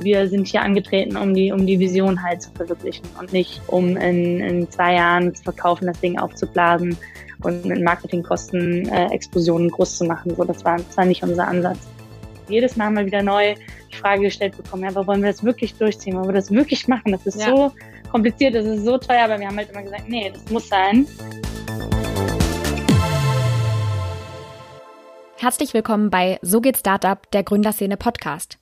Wir sind hier angetreten, um die, um die Vision halt zu verwirklichen und nicht um in, in zwei Jahren zu verkaufen, das Ding aufzublasen und mit Marketingkosten äh, Explosionen groß zu machen. So, das war, das war nicht unser Ansatz. Jedes Mal mal wieder neu die Frage gestellt bekommen, ja, aber wollen wir das wirklich durchziehen? Wollen wir das wirklich machen? Das ist ja. so kompliziert, das ist so teuer, aber wir haben halt immer gesagt, nee, das muss sein. Herzlich willkommen bei So geht Startup, der Gründerszene Podcast.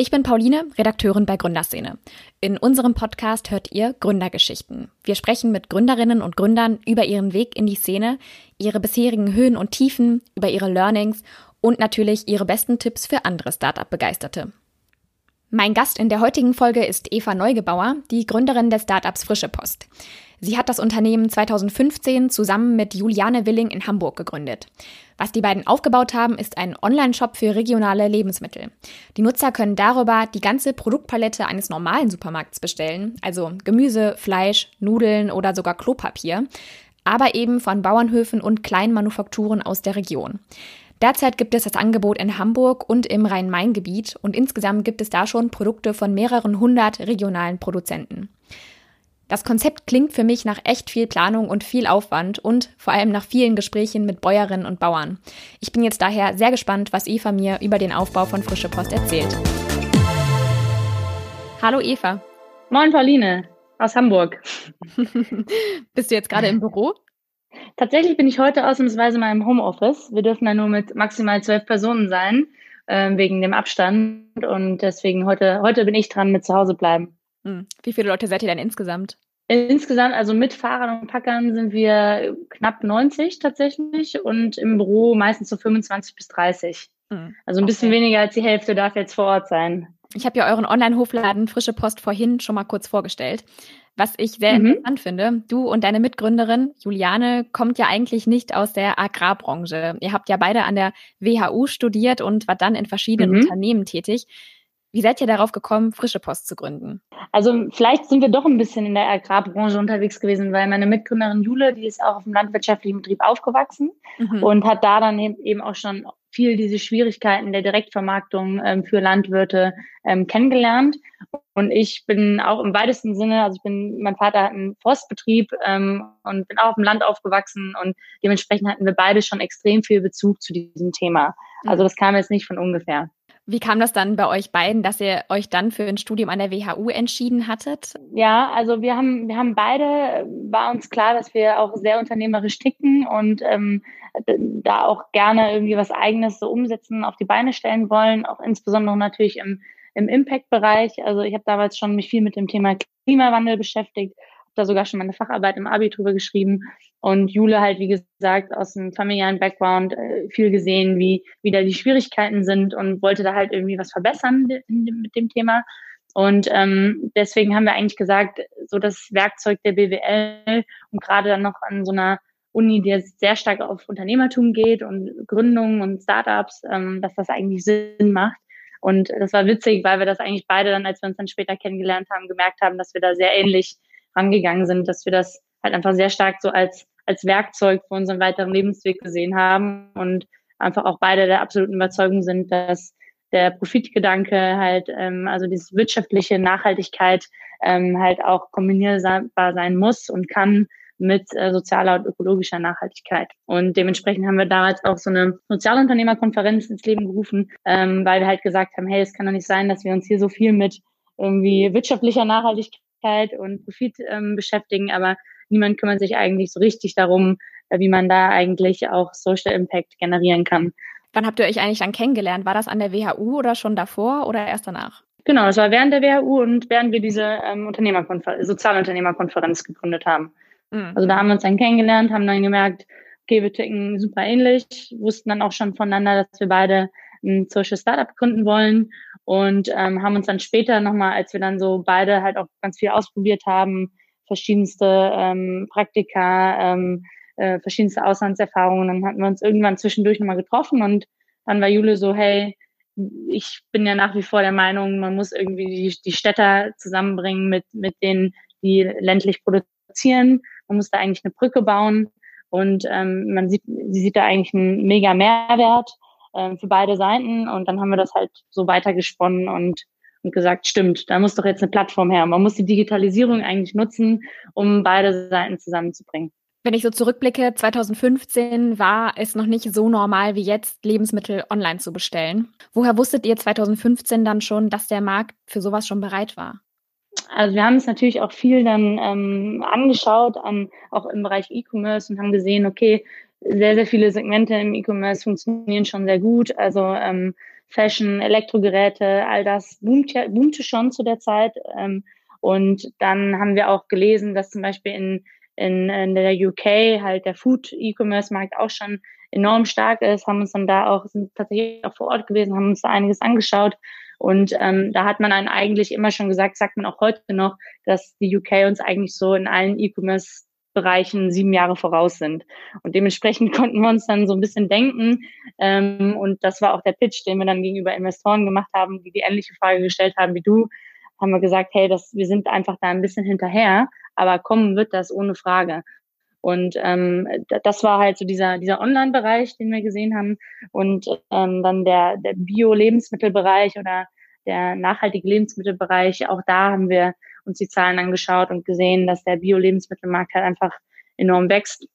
Ich bin Pauline, Redakteurin bei Gründerszene. In unserem Podcast hört ihr Gründergeschichten. Wir sprechen mit Gründerinnen und Gründern über ihren Weg in die Szene, ihre bisherigen Höhen und Tiefen, über ihre Learnings und natürlich ihre besten Tipps für andere Startup-Begeisterte. Mein Gast in der heutigen Folge ist Eva Neugebauer, die Gründerin des Startups Frische Post. Sie hat das Unternehmen 2015 zusammen mit Juliane Willing in Hamburg gegründet. Was die beiden aufgebaut haben, ist ein Online-Shop für regionale Lebensmittel. Die Nutzer können darüber die ganze Produktpalette eines normalen Supermarkts bestellen, also Gemüse, Fleisch, Nudeln oder sogar Klopapier, aber eben von Bauernhöfen und kleinen Manufakturen aus der Region. Derzeit gibt es das Angebot in Hamburg und im Rhein-Main-Gebiet und insgesamt gibt es da schon Produkte von mehreren hundert regionalen Produzenten. Das Konzept klingt für mich nach echt viel Planung und viel Aufwand und vor allem nach vielen Gesprächen mit Bäuerinnen und Bauern. Ich bin jetzt daher sehr gespannt, was Eva mir über den Aufbau von Frische Post erzählt. Hallo Eva. Moin Pauline aus Hamburg. Bist du jetzt gerade im Büro? Tatsächlich bin ich heute ausnahmsweise mal im Homeoffice. Wir dürfen da nur mit maximal zwölf Personen sein, äh, wegen dem Abstand. Und deswegen heute, heute bin ich dran mit zu Hause bleiben. Hm. Wie viele Leute seid ihr denn insgesamt? Insgesamt, also mit Fahrern und Packern sind wir knapp 90 tatsächlich und im Büro meistens so 25 bis 30. Mhm. Also ein bisschen okay. weniger als die Hälfte darf jetzt vor Ort sein. Ich habe ja euren Online-Hofladen Frische Post vorhin schon mal kurz vorgestellt. Was ich sehr mhm. interessant finde, du und deine Mitgründerin Juliane kommt ja eigentlich nicht aus der Agrarbranche. Ihr habt ja beide an der WHU studiert und war dann in verschiedenen mhm. Unternehmen tätig. Wie seid ihr darauf gekommen, Frische Post zu gründen? Also vielleicht sind wir doch ein bisschen in der Agrarbranche unterwegs gewesen, weil meine Mitgründerin Jule, die ist auch auf dem landwirtschaftlichen Betrieb aufgewachsen mhm. und hat da dann eben auch schon viel diese Schwierigkeiten der Direktvermarktung ähm, für Landwirte ähm, kennengelernt. Und ich bin auch im weitesten Sinne, also ich bin, mein Vater hat einen Forstbetrieb ähm, und bin auch auf dem Land aufgewachsen und dementsprechend hatten wir beide schon extrem viel Bezug zu diesem Thema. Also mhm. das kam jetzt nicht von ungefähr. Wie kam das dann bei euch beiden, dass ihr euch dann für ein Studium an der WHU entschieden hattet? Ja, also wir haben, wir haben beide, war uns klar, dass wir auch sehr unternehmerisch ticken und ähm, da auch gerne irgendwie was Eigenes so umsetzen, auf die Beine stellen wollen, auch insbesondere natürlich im, im Impact-Bereich. Also ich habe damals schon mich viel mit dem Thema Klimawandel beschäftigt, da sogar schon meine Facharbeit im Abi drüber geschrieben. Und Jule halt, wie gesagt, aus dem familiären Background äh, viel gesehen, wie, wie da die Schwierigkeiten sind und wollte da halt irgendwie was verbessern mit dem Thema. Und ähm, deswegen haben wir eigentlich gesagt, so das Werkzeug der BWL und gerade dann noch an so einer Uni, die sehr stark auf Unternehmertum geht und Gründungen und Startups, ähm, dass das eigentlich Sinn macht. Und das war witzig, weil wir das eigentlich beide dann, als wir uns dann später kennengelernt haben, gemerkt haben, dass wir da sehr ähnlich rangegangen sind, dass wir das halt einfach sehr stark so als, als Werkzeug für unseren weiteren Lebensweg gesehen haben und einfach auch beide der absoluten Überzeugung sind, dass der Profitgedanke halt, ähm, also diese wirtschaftliche Nachhaltigkeit ähm, halt auch kombinierbar sein muss und kann mit äh, sozialer und ökologischer Nachhaltigkeit. Und dementsprechend haben wir damals auch so eine Sozialunternehmerkonferenz ins Leben gerufen, ähm, weil wir halt gesagt haben, hey, es kann doch nicht sein, dass wir uns hier so viel mit irgendwie wirtschaftlicher Nachhaltigkeit und Profit ähm, beschäftigen, aber niemand kümmert sich eigentlich so richtig darum, äh, wie man da eigentlich auch Social Impact generieren kann. Wann habt ihr euch eigentlich dann kennengelernt? War das an der WHU oder schon davor oder erst danach? Genau, das war während der WHU und während wir diese ähm, Unternehmerkonfer Sozialunternehmerkonferenz gegründet haben. Mhm. Also da haben wir uns dann kennengelernt, haben dann gemerkt, okay, wir ticken super ähnlich, wussten dann auch schon voneinander, dass wir beide ein Social Startup gründen wollen und ähm, haben uns dann später nochmal, als wir dann so beide halt auch ganz viel ausprobiert haben, verschiedenste ähm, Praktika, ähm, äh, verschiedenste Auslandserfahrungen, dann hatten wir uns irgendwann zwischendurch nochmal getroffen und dann war Jule so, hey, ich bin ja nach wie vor der Meinung, man muss irgendwie die, die Städter zusammenbringen mit, mit denen, die ländlich produzieren. Man muss da eigentlich eine Brücke bauen und ähm, man sieht, sie sieht da eigentlich einen mega Mehrwert ähm, für beide Seiten. Und dann haben wir das halt so weitergesponnen und, und gesagt, stimmt, da muss doch jetzt eine Plattform her. Man muss die Digitalisierung eigentlich nutzen, um beide Seiten zusammenzubringen. Wenn ich so zurückblicke, 2015 war es noch nicht so normal wie jetzt, Lebensmittel online zu bestellen. Woher wusstet ihr 2015 dann schon, dass der Markt für sowas schon bereit war? Also wir haben es natürlich auch viel dann ähm, angeschaut, an, auch im Bereich E-Commerce und haben gesehen, okay, sehr, sehr viele Segmente im E-Commerce funktionieren schon sehr gut. Also ähm, Fashion, Elektrogeräte, all das boomte, boomte schon zu der Zeit. Ähm, und dann haben wir auch gelesen, dass zum Beispiel in, in, in der UK halt der Food-E-Commerce-Markt auch schon enorm stark ist, haben uns dann da auch, sind tatsächlich auch vor Ort gewesen, haben uns da einiges angeschaut. Und ähm, da hat man dann eigentlich immer schon gesagt, sagt man auch heute noch, dass die UK uns eigentlich so in allen E-Commerce Bereichen sieben Jahre voraus sind. Und dementsprechend konnten wir uns dann so ein bisschen denken. Ähm, und das war auch der Pitch, den wir dann gegenüber Investoren gemacht haben, die die ähnliche Frage gestellt haben wie du. Haben wir gesagt, hey, das, wir sind einfach da ein bisschen hinterher, aber kommen wird das ohne Frage. Und ähm, das war halt so dieser, dieser Online-Bereich, den wir gesehen haben. Und ähm, dann der, der Bio-Lebensmittelbereich oder der nachhaltige Lebensmittelbereich, auch da haben wir uns die Zahlen angeschaut und gesehen, dass der Bio-Lebensmittelmarkt halt einfach enorm wächst.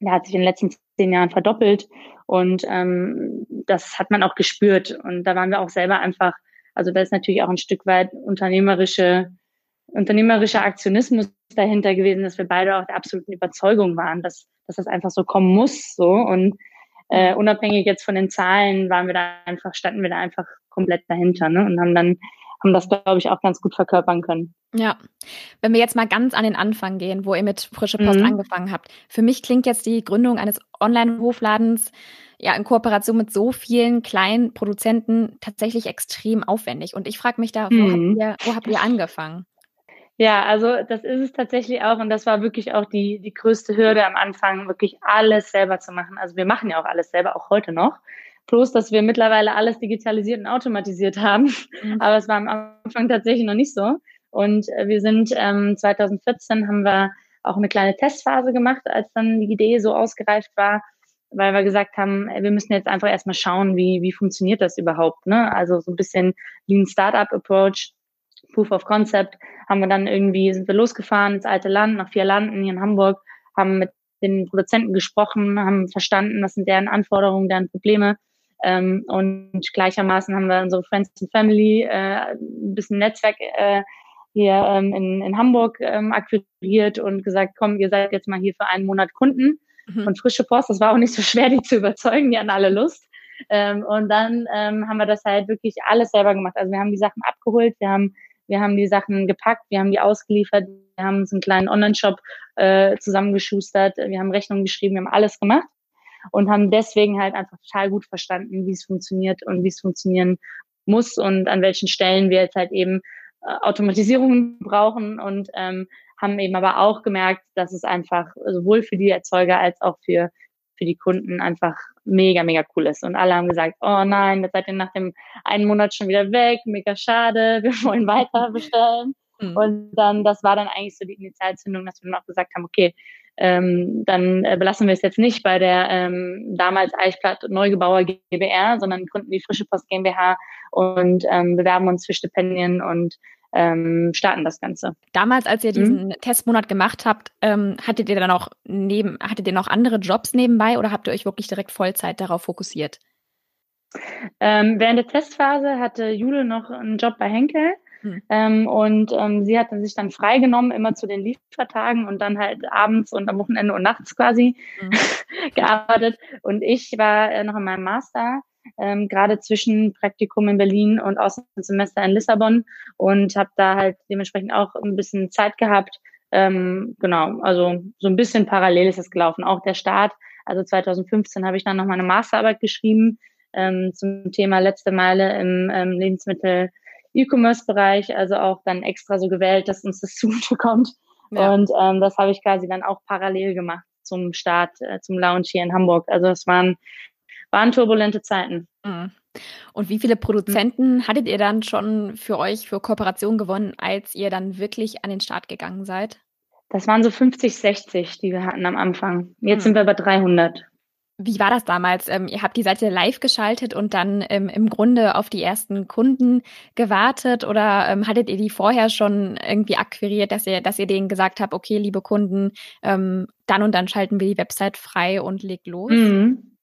Der hat sich in den letzten zehn Jahren verdoppelt und ähm, das hat man auch gespürt. Und da waren wir auch selber einfach, also da ist natürlich auch ein Stück weit unternehmerische, unternehmerischer Aktionismus dahinter gewesen, dass wir beide auch der absoluten Überzeugung waren, dass, dass das einfach so kommen muss. So und äh, unabhängig jetzt von den Zahlen waren wir da einfach, standen wir da einfach komplett dahinter ne? und haben dann haben das, glaube ich, auch ganz gut verkörpern können. Ja, wenn wir jetzt mal ganz an den Anfang gehen, wo ihr mit Frische Post mhm. angefangen habt. Für mich klingt jetzt die Gründung eines Online-Hofladens ja in Kooperation mit so vielen kleinen Produzenten tatsächlich extrem aufwendig. Und ich frage mich da, wo, mhm. habt ihr, wo habt ihr angefangen? Ja, also das ist es tatsächlich auch und das war wirklich auch die, die größte Hürde am Anfang, wirklich alles selber zu machen. Also wir machen ja auch alles selber, auch heute noch. Bloß, dass wir mittlerweile alles digitalisiert und automatisiert haben. Mhm. Aber es war am Anfang tatsächlich noch nicht so. Und äh, wir sind ähm, 2014 haben wir auch eine kleine Testphase gemacht, als dann die Idee so ausgereift war, weil wir gesagt haben, wir müssen jetzt einfach erstmal schauen, wie, wie funktioniert das überhaupt. Ne? Also so ein bisschen Lean Startup Approach, Proof of Concept, haben wir dann irgendwie, sind wir losgefahren ins alte Land, nach vier Landen hier in Hamburg, haben mit den Produzenten gesprochen, haben verstanden, was sind deren Anforderungen, deren Probleme ähm, und gleichermaßen haben wir unsere Friends and Family, äh, ein bisschen Netzwerk äh, hier ähm, in, in Hamburg ähm, akquiriert und gesagt, komm, ihr seid jetzt mal hier für einen Monat Kunden. Mhm. Und frische Post, das war auch nicht so schwer, die zu überzeugen, die hatten alle Lust. Ähm, und dann ähm, haben wir das halt wirklich alles selber gemacht. Also wir haben die Sachen abgeholt, wir haben, wir haben die Sachen gepackt, wir haben die ausgeliefert, wir haben uns einen kleinen Online-Shop äh, zusammengeschustert, wir haben Rechnungen geschrieben, wir haben alles gemacht und haben deswegen halt einfach total gut verstanden, wie es funktioniert und wie es funktionieren muss und an welchen Stellen wir jetzt halt eben äh, Automatisierung brauchen und ähm, haben eben aber auch gemerkt, dass es einfach sowohl für die Erzeuger als auch für, für die Kunden einfach mega, mega cool ist. Und alle haben gesagt, oh nein, jetzt seid ihr nach dem einen Monat schon wieder weg, mega schade, wir wollen weiter bestellen. Mhm. Und dann, das war dann eigentlich so die Initialzündung, dass wir dann auch gesagt haben, okay, ähm, dann äh, belassen wir es jetzt nicht bei der ähm, damals Eichblatt Neugebauer GBR, sondern gründen die Frische Post GmbH und ähm, bewerben uns für Stipendien und ähm, starten das Ganze. Damals, als ihr mhm. diesen mhm. Testmonat gemacht habt, ähm, hattet ihr dann auch neben, hattet ihr noch andere Jobs nebenbei oder habt ihr euch wirklich direkt Vollzeit darauf fokussiert? Ähm, während der Testphase hatte Jule noch einen Job bei Henkel hm. Ähm, und ähm, sie hat sich dann freigenommen, immer zu den Liefertagen und dann halt abends und am Wochenende und nachts quasi hm. gearbeitet. Und ich war äh, noch in meinem Master, ähm, gerade zwischen Praktikum in Berlin und Auslandssemester in Lissabon und habe da halt dementsprechend auch ein bisschen Zeit gehabt. Ähm, genau, also so ein bisschen parallel ist es gelaufen. Auch der Start, also 2015 habe ich dann noch meine Masterarbeit geschrieben ähm, zum Thema letzte Meile im ähm, Lebensmittel E-Commerce-Bereich, also auch dann extra so gewählt, dass uns das zugutekommt. Ja. Und ähm, das habe ich quasi dann auch parallel gemacht zum Start, äh, zum Launch hier in Hamburg. Also es waren, waren turbulente Zeiten. Mhm. Und wie viele Produzenten mhm. hattet ihr dann schon für euch für Kooperation gewonnen, als ihr dann wirklich an den Start gegangen seid? Das waren so 50, 60, die wir hatten am Anfang. Jetzt mhm. sind wir bei 300. Wie war das damals? Ähm, ihr habt die Seite live geschaltet und dann ähm, im Grunde auf die ersten Kunden gewartet oder ähm, hattet ihr die vorher schon irgendwie akquiriert, dass ihr, dass ihr denen gesagt habt, okay, liebe Kunden, ähm, dann und dann schalten wir die Website frei und legt los? Mhm.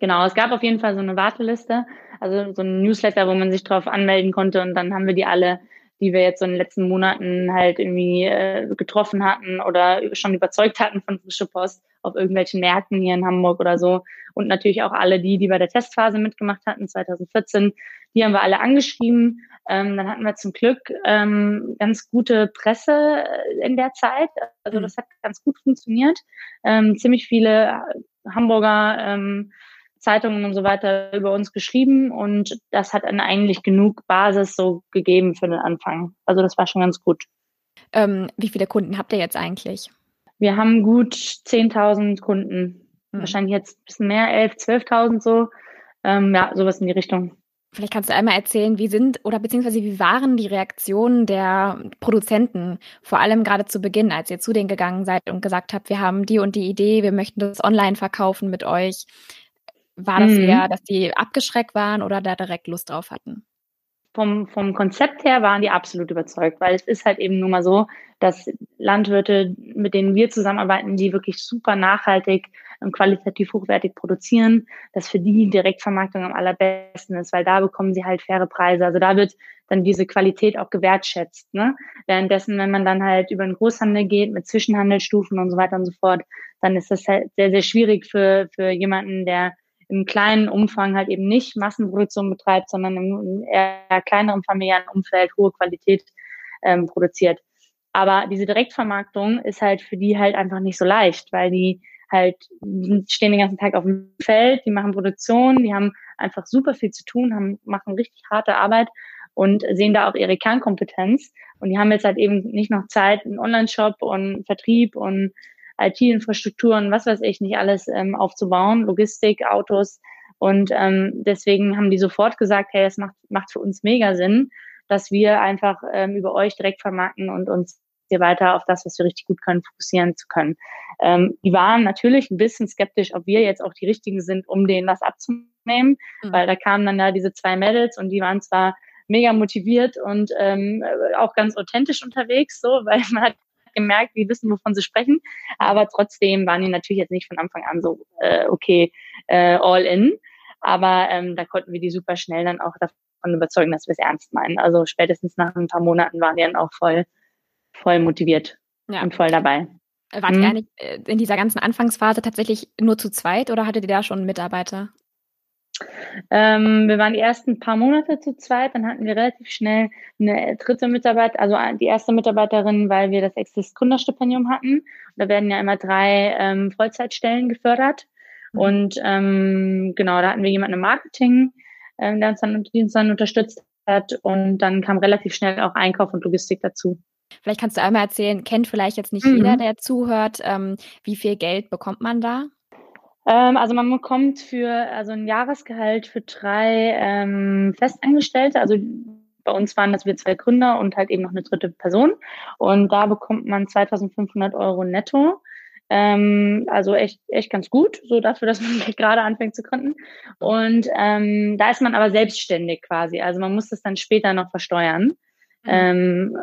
Genau, es gab auf jeden Fall so eine Warteliste, also so ein Newsletter, wo man sich drauf anmelden konnte und dann haben wir die alle die wir jetzt so in den letzten Monaten halt irgendwie äh, getroffen hatten oder schon überzeugt hatten von Frische Post auf irgendwelchen Märkten hier in Hamburg oder so. Und natürlich auch alle die, die bei der Testphase mitgemacht hatten, 2014, die haben wir alle angeschrieben. Ähm, dann hatten wir zum Glück ähm, ganz gute Presse äh, in der Zeit. Also das hat ganz gut funktioniert. Ähm, ziemlich viele Hamburger ähm, Zeitungen und so weiter über uns geschrieben und das hat dann eigentlich genug Basis so gegeben für den Anfang. Also das war schon ganz gut. Ähm, wie viele Kunden habt ihr jetzt eigentlich? Wir haben gut 10.000 Kunden. Hm. Wahrscheinlich jetzt ein bisschen mehr, 11.000, 12.000 so. Ähm, ja, sowas in die Richtung. Vielleicht kannst du einmal erzählen, wie sind oder beziehungsweise wie waren die Reaktionen der Produzenten, vor allem gerade zu Beginn, als ihr zu denen gegangen seid und gesagt habt, wir haben die und die Idee, wir möchten das online verkaufen mit euch. War das mhm. eher, dass die abgeschreckt waren oder da direkt Lust drauf hatten? Vom, vom Konzept her waren die absolut überzeugt, weil es ist halt eben nun mal so, dass Landwirte, mit denen wir zusammenarbeiten, die wirklich super nachhaltig und qualitativ hochwertig produzieren, dass für die Direktvermarktung am allerbesten ist, weil da bekommen sie halt faire Preise. Also da wird dann diese Qualität auch gewertschätzt. Ne? Währenddessen, wenn man dann halt über den Großhandel geht mit Zwischenhandelsstufen und so weiter und so fort, dann ist das halt sehr, sehr schwierig für, für jemanden, der im kleinen Umfang halt eben nicht Massenproduktion betreibt, sondern im eher kleineren familiären Umfeld hohe Qualität ähm, produziert. Aber diese Direktvermarktung ist halt für die halt einfach nicht so leicht, weil die halt stehen den ganzen Tag auf dem Feld, die machen Produktion, die haben einfach super viel zu tun, haben, machen richtig harte Arbeit und sehen da auch ihre Kernkompetenz. Und die haben jetzt halt eben nicht noch Zeit, einen Online-Shop und Vertrieb und IT-Infrastrukturen, was weiß ich nicht alles ähm, aufzubauen, Logistik, Autos. Und ähm, deswegen haben die sofort gesagt, hey, es macht, macht für uns mega Sinn, dass wir einfach ähm, über euch direkt vermarkten und uns hier weiter auf das, was wir richtig gut können, fokussieren zu können. Ähm, die waren natürlich ein bisschen skeptisch, ob wir jetzt auch die richtigen sind, um denen was abzunehmen, mhm. weil da kamen dann da diese zwei Mädels und die waren zwar mega motiviert und ähm, auch ganz authentisch unterwegs, so, weil man hat gemerkt, die wissen, wovon sie sprechen. Aber trotzdem waren die natürlich jetzt nicht von Anfang an so, äh, okay, äh, all in. Aber ähm, da konnten wir die super schnell dann auch davon überzeugen, dass wir es ernst meinen. Also spätestens nach ein paar Monaten waren die dann auch voll, voll motiviert ja. und voll dabei. Wart hm. ihr eigentlich äh, in dieser ganzen Anfangsphase tatsächlich nur zu zweit oder hattet ihr da schon Mitarbeiter? Ähm, wir waren die ersten paar Monate zu zweit, dann hatten wir relativ schnell eine dritte Mitarbeiter, also die erste Mitarbeiterin, weil wir das Exist Gründerstipendium hatten. Da werden ja immer drei ähm, Vollzeitstellen gefördert. Mhm. Und ähm, genau, da hatten wir jemanden im Marketing, ähm, der uns dann, die uns dann unterstützt hat. Und dann kam relativ schnell auch Einkauf und Logistik dazu. Vielleicht kannst du einmal erzählen, kennt vielleicht jetzt nicht mhm. jeder, der zuhört, ähm, wie viel Geld bekommt man da? Ähm, also man bekommt für also ein Jahresgehalt für drei ähm, Festangestellte. Also bei uns waren das wir zwei Gründer und halt eben noch eine dritte Person. Und da bekommt man 2.500 Euro netto. Ähm, also echt, echt ganz gut, so dafür, dass man gerade anfängt zu gründen. Und ähm, da ist man aber selbstständig quasi. Also man muss das dann später noch versteuern. Mhm. Ähm,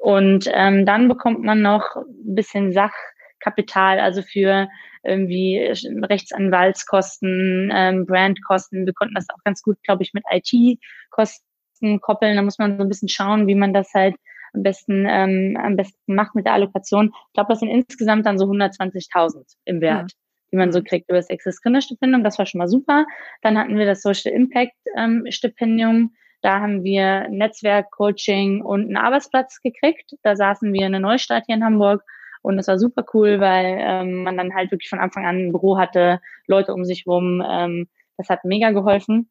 und ähm, dann bekommt man noch ein bisschen Sachkapital, also für irgendwie Rechtsanwaltskosten, ähm, Brandkosten. Wir konnten das auch ganz gut, glaube ich, mit IT-Kosten koppeln. Da muss man so ein bisschen schauen, wie man das halt am besten ähm, am besten macht mit der Allokation. Ich glaube, das sind insgesamt dann so 120.000 im Wert, ja. die man so kriegt über das Access Gründerstipendium. Das war schon mal super. Dann hatten wir das Social Impact ähm, Stipendium. Da haben wir Netzwerk, Coaching und einen Arbeitsplatz gekriegt. Da saßen wir in der Neustadt hier in Hamburg und es war super cool, weil ähm, man dann halt wirklich von Anfang an ein Büro hatte, Leute um sich rum. Ähm, das hat mega geholfen.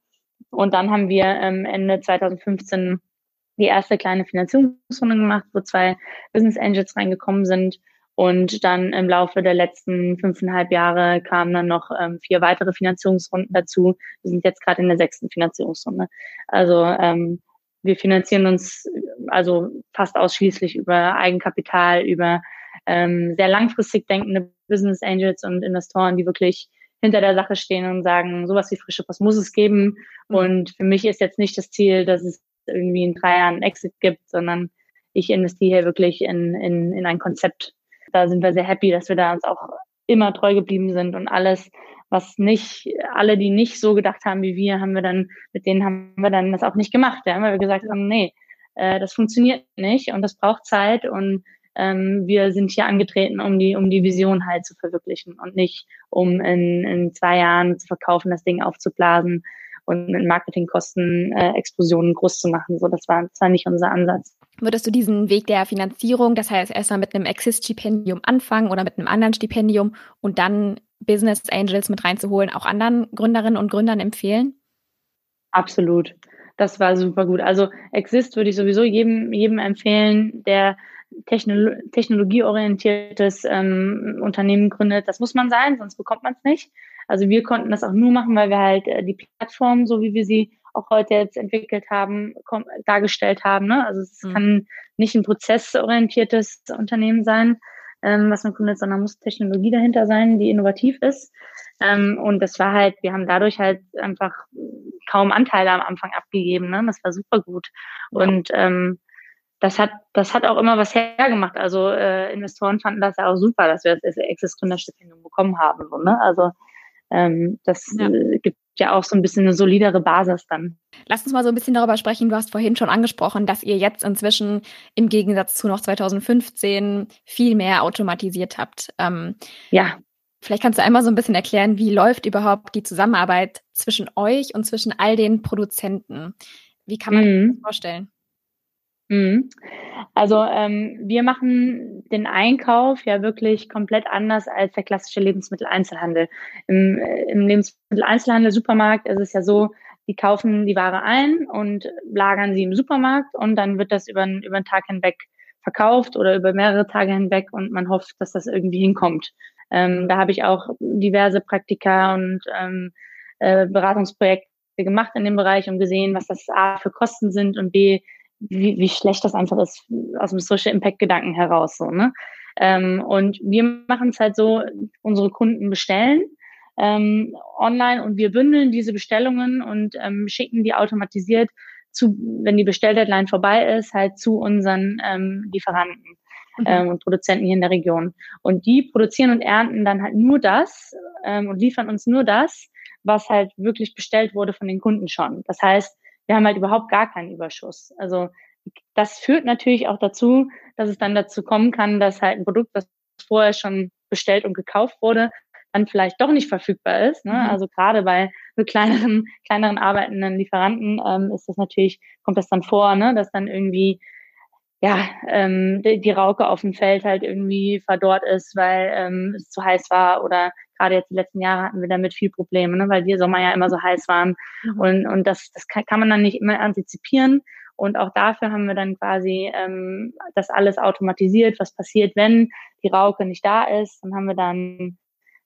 Und dann haben wir ähm, Ende 2015 die erste kleine Finanzierungsrunde gemacht, wo zwei Business Angels reingekommen sind. Und dann im Laufe der letzten fünfeinhalb Jahre kamen dann noch ähm, vier weitere Finanzierungsrunden dazu. Wir sind jetzt gerade in der sechsten Finanzierungsrunde. Also ähm, wir finanzieren uns also fast ausschließlich über Eigenkapital, über ähm, sehr langfristig denkende Business Angels und Investoren, die wirklich hinter der Sache stehen und sagen, sowas wie frische Post muss es geben. Mhm. Und für mich ist jetzt nicht das Ziel, dass es irgendwie in drei Jahren Exit gibt, sondern ich investiere hier wirklich in, in, in ein Konzept. Da sind wir sehr happy, dass wir da uns auch immer treu geblieben sind und alles, was nicht, alle, die nicht so gedacht haben wie wir, haben wir dann, mit denen haben wir dann das auch nicht gemacht, ja, weil wir gesagt haben, nee, äh, das funktioniert nicht und das braucht Zeit und ähm, wir sind hier angetreten, um die, um die Vision halt zu verwirklichen und nicht um in, in zwei Jahren zu verkaufen, das Ding aufzublasen und mit Marketingkosten äh, Explosionen groß zu machen. So, das war, das war nicht unser Ansatz. Würdest du diesen Weg der Finanzierung, das heißt erstmal mit einem Exist-Stipendium anfangen oder mit einem anderen Stipendium und dann Business Angels mit reinzuholen, auch anderen Gründerinnen und Gründern empfehlen? Absolut. Das war super gut. Also Exist würde ich sowieso jedem, jedem empfehlen, der Technolo technologieorientiertes ähm, Unternehmen gründet. Das muss man sein, sonst bekommt man es nicht. Also wir konnten das auch nur machen, weil wir halt äh, die Plattform, so wie wir sie auch heute jetzt entwickelt haben, dargestellt haben. Ne? Also es mhm. kann nicht ein prozessorientiertes Unternehmen sein, ähm, was man gründet, sondern muss Technologie dahinter sein, die innovativ ist. Ähm, und das war halt, wir haben dadurch halt einfach kaum Anteile am Anfang abgegeben. Ne? Das war super gut. Und ähm, das hat, das hat auch immer was hergemacht. Also äh, Investoren fanden das ja auch super, dass wir das Access Gründerstipendium bekommen haben. So, ne? Also ähm, das ja. äh, gibt ja auch so ein bisschen eine solidere Basis dann. Lass uns mal so ein bisschen darüber sprechen. Du hast vorhin schon angesprochen, dass ihr jetzt inzwischen im Gegensatz zu noch 2015 viel mehr automatisiert habt. Ähm, ja. Vielleicht kannst du einmal so ein bisschen erklären, wie läuft überhaupt die Zusammenarbeit zwischen euch und zwischen all den Produzenten? Wie kann man mhm. das vorstellen? Mhm. Also ähm, wir machen den Einkauf ja wirklich komplett anders als der klassische Lebensmitteleinzelhandel. Im, äh, im Lebensmitteleinzelhandel, Supermarkt ist es ja so, die kaufen die Ware ein und lagern sie im Supermarkt und dann wird das über, über den Tag hinweg verkauft oder über mehrere Tage hinweg und man hofft, dass das irgendwie hinkommt. Ähm, da habe ich auch diverse Praktika und ähm, äh, Beratungsprojekte gemacht in dem Bereich und gesehen, was das A für Kosten sind und B, wie, wie schlecht das einfach ist aus dem Social Impact Gedanken heraus so ne? Ähm, und wir machen es halt so unsere Kunden bestellen ähm, online und wir bündeln diese Bestellungen und ähm, schicken die automatisiert zu wenn die Bestelldeadline vorbei ist halt zu unseren ähm, Lieferanten mhm. ähm, und Produzenten hier in der Region. Und die produzieren und ernten dann halt nur das ähm, und liefern uns nur das was halt wirklich bestellt wurde von den Kunden schon. Das heißt wir haben halt überhaupt gar keinen Überschuss. Also das führt natürlich auch dazu, dass es dann dazu kommen kann, dass halt ein Produkt, das vorher schon bestellt und gekauft wurde, dann vielleicht doch nicht verfügbar ist. Ne? Mhm. Also gerade bei so kleineren, kleineren arbeitenden Lieferanten ähm, ist das natürlich, kommt das dann vor, ne? dass dann irgendwie ja, ähm, die, die Rauke auf dem Feld halt irgendwie verdorrt ist, weil ähm, es zu heiß war oder gerade jetzt die letzten Jahre hatten wir damit viel Probleme, ne, weil die Sommer ja immer so heiß waren. Mhm. Und, und das, das kann, kann man dann nicht immer antizipieren. Und auch dafür haben wir dann quasi ähm, das alles automatisiert, was passiert, wenn die Rauke nicht da ist. Dann haben wir dann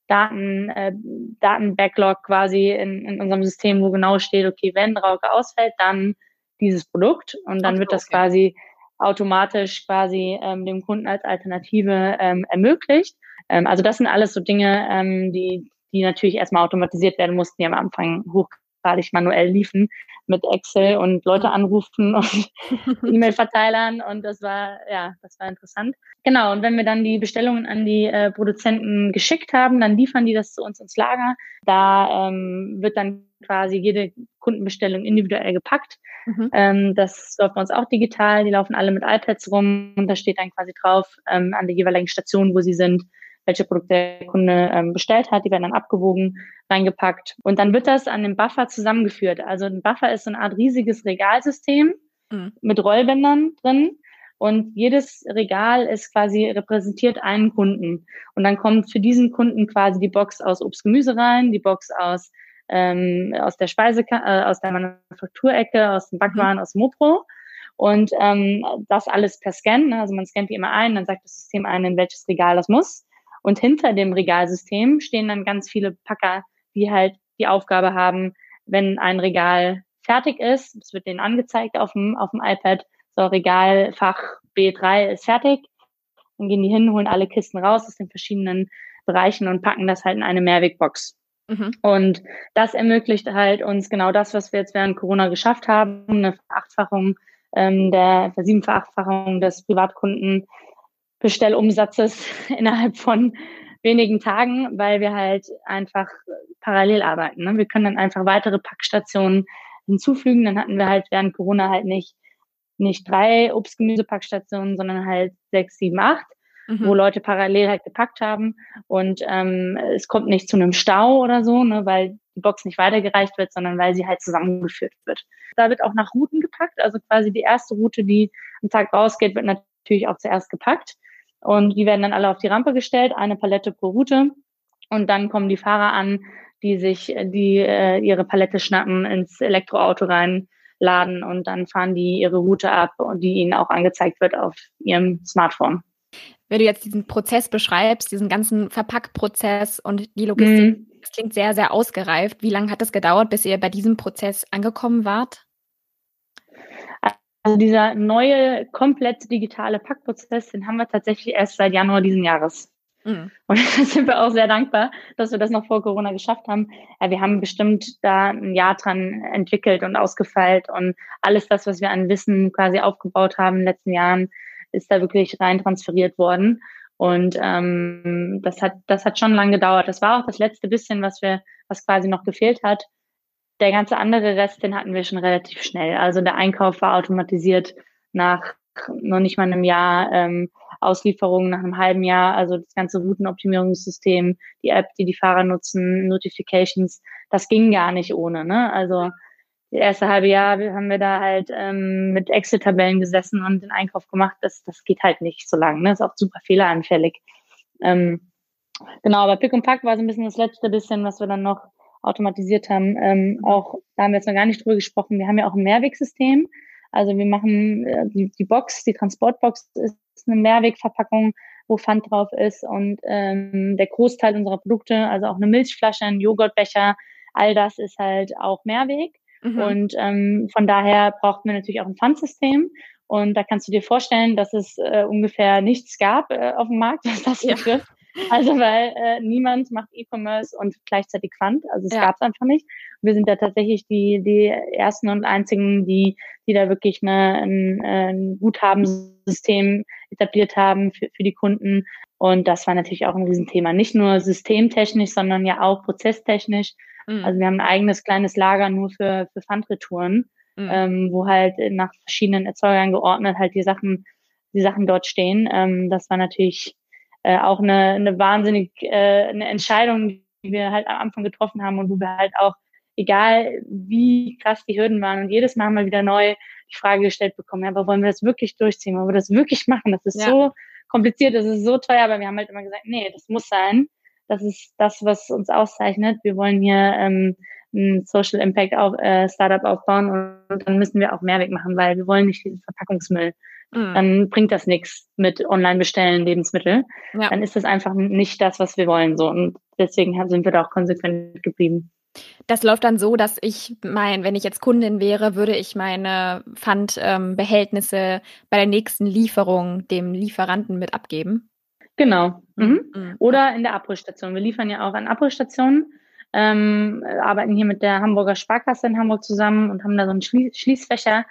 Daten, äh, Datenbacklog quasi in, in unserem System, wo genau steht, okay, wenn Rauke ausfällt, dann dieses Produkt. Und dann okay, wird das okay. quasi automatisch quasi ähm, dem Kunden als Alternative ähm, ermöglicht. Ähm, also das sind alles so Dinge, ähm, die, die natürlich erstmal automatisiert werden mussten, die am Anfang hochgradig manuell liefen mit Excel und Leute anrufen und E-Mail-Verteilern und das war, ja, das war interessant. Genau, und wenn wir dann die Bestellungen an die äh, Produzenten geschickt haben, dann liefern die das zu uns ins Lager. Da ähm, wird dann quasi jede Kundenbestellung individuell gepackt. Mhm. Ähm, das läuft bei uns auch digital. Die laufen alle mit iPads rum und da steht dann quasi drauf ähm, an der jeweiligen Station, wo sie sind, welche Produkte der Kunde ähm, bestellt hat. Die werden dann abgewogen, reingepackt. Und dann wird das an dem Buffer zusammengeführt. Also ein Buffer ist so eine Art riesiges Regalsystem mhm. mit Rollbändern drin. Und jedes Regal ist quasi repräsentiert einen Kunden. Und dann kommt für diesen Kunden quasi die Box aus Obst-Gemüse rein, die Box aus ähm, aus der Speise, äh, aus der Manufakturecke, aus dem Backwaren, mhm. aus Mopro. Und ähm, das alles per Scan. Ne? Also man scannt die immer ein, dann sagt das System ein, in welches Regal das muss. Und hinter dem Regalsystem stehen dann ganz viele Packer, die halt die Aufgabe haben, wenn ein Regal fertig ist, es wird denen angezeigt auf dem, auf dem iPad, so Regalfach B3 ist fertig, dann gehen die hin, holen alle Kisten raus aus den verschiedenen Bereichen und packen das halt in eine Mehrwegbox. Mhm. Und das ermöglicht halt uns genau das, was wir jetzt während Corona geschafft haben, eine Verachtfachung ähm, der Versiebenfachfachung des Privatkundenbestellumsatzes innerhalb von wenigen Tagen, weil wir halt einfach parallel arbeiten. Ne? Wir können dann einfach weitere Packstationen hinzufügen. Dann hatten wir halt während Corona halt nicht, nicht drei Obst-Gemüse-Packstationen, sondern halt sechs, sieben, acht mhm. wo Leute parallel halt gepackt haben und ähm, es kommt nicht zu einem Stau oder so, ne, weil die Box nicht weitergereicht wird, sondern weil sie halt zusammengeführt wird. Da wird auch nach Routen gepackt, also quasi die erste Route, die am Tag rausgeht, wird natürlich auch zuerst gepackt und die werden dann alle auf die Rampe gestellt, eine Palette pro Route und dann kommen die Fahrer an, die sich die äh, ihre Palette schnappen, ins Elektroauto reinladen und dann fahren die ihre Route ab und die ihnen auch angezeigt wird auf ihrem Smartphone wenn du jetzt diesen Prozess beschreibst, diesen ganzen Verpackprozess und die Logistik, mhm. das klingt sehr, sehr ausgereift. Wie lange hat es gedauert, bis ihr bei diesem Prozess angekommen wart? Also dieser neue, komplett digitale Packprozess, den haben wir tatsächlich erst seit Januar diesen Jahres. Mhm. Und da sind wir auch sehr dankbar, dass wir das noch vor Corona geschafft haben. Ja, wir haben bestimmt da ein Jahr dran entwickelt und ausgefeilt und alles das, was wir an Wissen quasi aufgebaut haben in den letzten Jahren, ist da wirklich rein transferiert worden. Und ähm, das hat, das hat schon lange gedauert. Das war auch das letzte bisschen, was wir, was quasi noch gefehlt hat. Der ganze andere Rest, den hatten wir schon relativ schnell. Also der Einkauf war automatisiert nach noch nicht mal einem Jahr, ähm, Auslieferung nach einem halben Jahr, also das ganze Routenoptimierungssystem, die App, die die Fahrer nutzen, Notifications, das ging gar nicht ohne. Ne? Also das erste halbe Jahr haben wir da halt ähm, mit Excel-Tabellen gesessen und den Einkauf gemacht. Das, das geht halt nicht so lange. Ne? Ist auch super fehleranfällig. Ähm, genau, aber Pick und Pack war so ein bisschen das letzte bisschen, was wir dann noch automatisiert haben. Ähm, auch da haben wir jetzt noch gar nicht drüber gesprochen. Wir haben ja auch ein Mehrwegsystem. Also wir machen äh, die, die Box, die Transportbox ist eine Mehrwegverpackung, wo Pfand drauf ist und ähm, der Großteil unserer Produkte, also auch eine Milchflasche, ein Joghurtbecher, all das ist halt auch Mehrweg. Mhm. Und ähm, von daher braucht man natürlich auch ein Pfandsystem. Und da kannst du dir vorstellen, dass es äh, ungefähr nichts gab äh, auf dem Markt, was das ja. betrifft. Also weil äh, niemand macht E-Commerce und gleichzeitig Pfand. Also es ja. gab es einfach nicht. Wir sind da tatsächlich die, die ersten und einzigen, die, die da wirklich eine, ein, ein Guthabensystem etabliert haben für, für die Kunden. Und das war natürlich auch ein Riesenthema. Nicht nur systemtechnisch, sondern ja auch prozesstechnisch. Mhm. Also wir haben ein eigenes kleines Lager nur für, für Pfandretouren, mhm. ähm, wo halt nach verschiedenen Erzeugern geordnet halt die Sachen, die Sachen dort stehen. Ähm, das war natürlich äh, auch eine, eine wahnsinnig äh, eine Entscheidung, die wir halt am Anfang getroffen haben und wo wir halt auch, egal wie krass die Hürden waren und jedes Mal mal wieder neu die Frage gestellt bekommen, ja, aber wollen wir das wirklich durchziehen? Wollen wir das wirklich machen? Das ist ja. so kompliziert, das ist so teuer, aber wir haben halt immer gesagt, nee, das muss sein. Das ist das, was uns auszeichnet. Wir wollen hier ähm, ein Social Impact auf, äh, Startup aufbauen und, und dann müssen wir auch Mehrweg machen, weil wir wollen nicht diesen Verpackungsmüll. Mhm. Dann bringt das nichts mit online bestellen Lebensmittel. Ja. Dann ist das einfach nicht das, was wir wollen. So und deswegen sind wir da auch konsequent geblieben. Das läuft dann so, dass ich mein, wenn ich jetzt Kundin wäre, würde ich meine Pfandbehältnisse ähm, bei der nächsten Lieferung dem Lieferanten mit abgeben. Genau. Mhm. Mhm. Oder in der Abholstation. Wir liefern ja auch an Abholstationen, ähm, arbeiten hier mit der Hamburger Sparkasse in Hamburg zusammen und haben da so einen Schlie Schließfächer,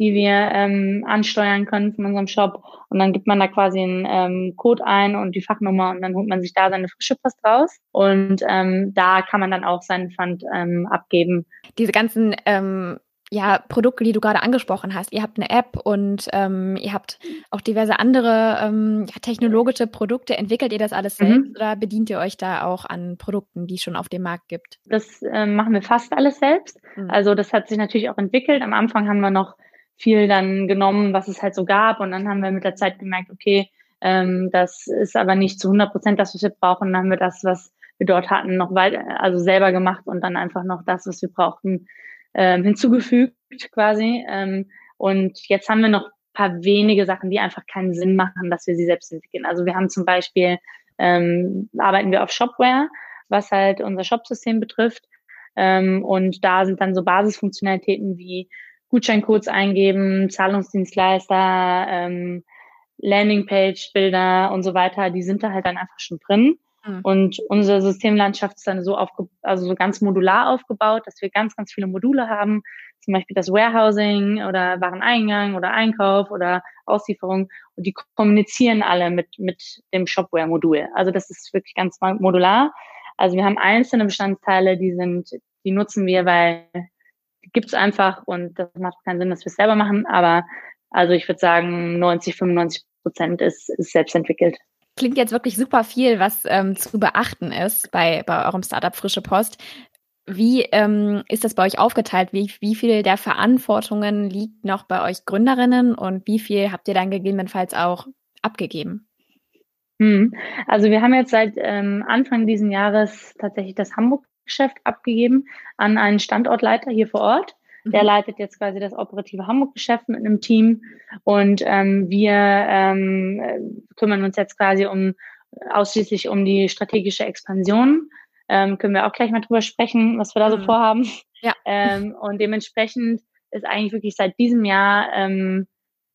die wir ähm, ansteuern können von unserem Shop. Und dann gibt man da quasi einen ähm, Code ein und die Fachnummer und dann holt man sich da seine frische Post raus. Und ähm, da kann man dann auch seinen Pfand ähm, abgeben. Diese ganzen ähm, ja, Produkte, die du gerade angesprochen hast. Ihr habt eine App und ähm, ihr habt auch diverse andere ähm, ja, technologische Produkte. Entwickelt ihr das alles mhm. selbst oder bedient ihr euch da auch an Produkten, die es schon auf dem Markt gibt? Das äh, machen wir fast alles selbst. Mhm. Also das hat sich natürlich auch entwickelt. Am Anfang haben wir noch viel dann genommen, was es halt so gab und dann haben wir mit der Zeit gemerkt, okay, ähm, das ist aber nicht zu 100 Prozent das, was wir brauchen. Dann haben wir das, was wir dort hatten, noch weiter, also selber gemacht und dann einfach noch das, was wir brauchten, ähm, hinzugefügt quasi. Ähm, und jetzt haben wir noch ein paar wenige Sachen, die einfach keinen Sinn machen, dass wir sie selbst entwickeln. Also wir haben zum Beispiel, ähm, arbeiten wir auf Shopware, was halt unser Shopsystem betrifft. Ähm, und da sind dann so Basisfunktionalitäten wie Gutscheincodes eingeben, Zahlungsdienstleister, ähm, Landingpage-Bilder und so weiter, die sind da halt dann einfach schon drin. Mhm. Und unsere Systemlandschaft ist dann so aufge also so ganz modular aufgebaut, dass wir ganz, ganz viele Module haben. Zum Beispiel das Warehousing oder Wareneingang oder Einkauf oder Auslieferung. Und die kommunizieren alle mit, mit dem Shopware-Modul. Also das ist wirklich ganz modular. Also wir haben einzelne Bestandteile, die sind, die nutzen wir, weil gibt's einfach und das macht keinen Sinn, dass wir es selber machen. Aber also ich würde sagen, 90, 95 Prozent ist, ist selbst entwickelt klingt jetzt wirklich super viel, was ähm, zu beachten ist bei, bei eurem Startup Frische Post. Wie ähm, ist das bei euch aufgeteilt? Wie, wie viel der Verantwortungen liegt noch bei euch Gründerinnen und wie viel habt ihr dann gegebenenfalls auch abgegeben? Hm. Also wir haben jetzt seit ähm, Anfang diesen Jahres tatsächlich das Hamburg-Geschäft abgegeben an einen Standortleiter hier vor Ort. Der mhm. leitet jetzt quasi das operative Hamburg-Geschäft mit einem Team und ähm, wir ähm, kümmern uns jetzt quasi um ausschließlich um die strategische Expansion. Ähm, können wir auch gleich mal drüber sprechen, was wir da so mhm. vorhaben. Ja. Ähm, und dementsprechend ist eigentlich wirklich seit diesem Jahr ähm,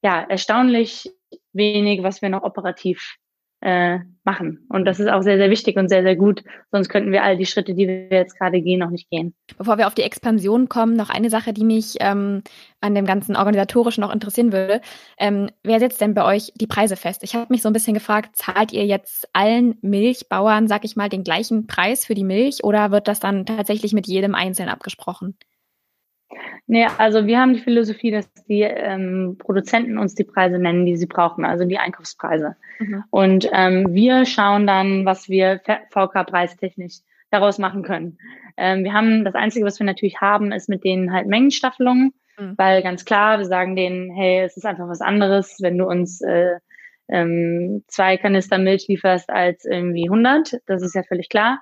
ja erstaunlich wenig, was wir noch operativ äh, machen. Und das ist auch sehr, sehr wichtig und sehr, sehr gut. Sonst könnten wir all die Schritte, die wir jetzt gerade gehen, noch nicht gehen. Bevor wir auf die Expansion kommen, noch eine Sache, die mich ähm, an dem ganzen Organisatorischen noch interessieren würde. Ähm, wer setzt denn bei euch die Preise fest? Ich habe mich so ein bisschen gefragt, zahlt ihr jetzt allen Milchbauern, sag ich mal, den gleichen Preis für die Milch oder wird das dann tatsächlich mit jedem Einzelnen abgesprochen? Nee, also wir haben die Philosophie, dass die ähm, Produzenten uns die Preise nennen, die sie brauchen, also die Einkaufspreise. Mhm. Und ähm, wir schauen dann, was wir VK-preistechnisch daraus machen können. Ähm, wir haben das Einzige, was wir natürlich haben, ist mit denen halt Mengenstaffelungen, mhm. weil ganz klar, wir sagen denen, hey, es ist einfach was anderes, wenn du uns äh, ähm, zwei Kanister Milch lieferst als irgendwie 100. Das ist ja völlig klar.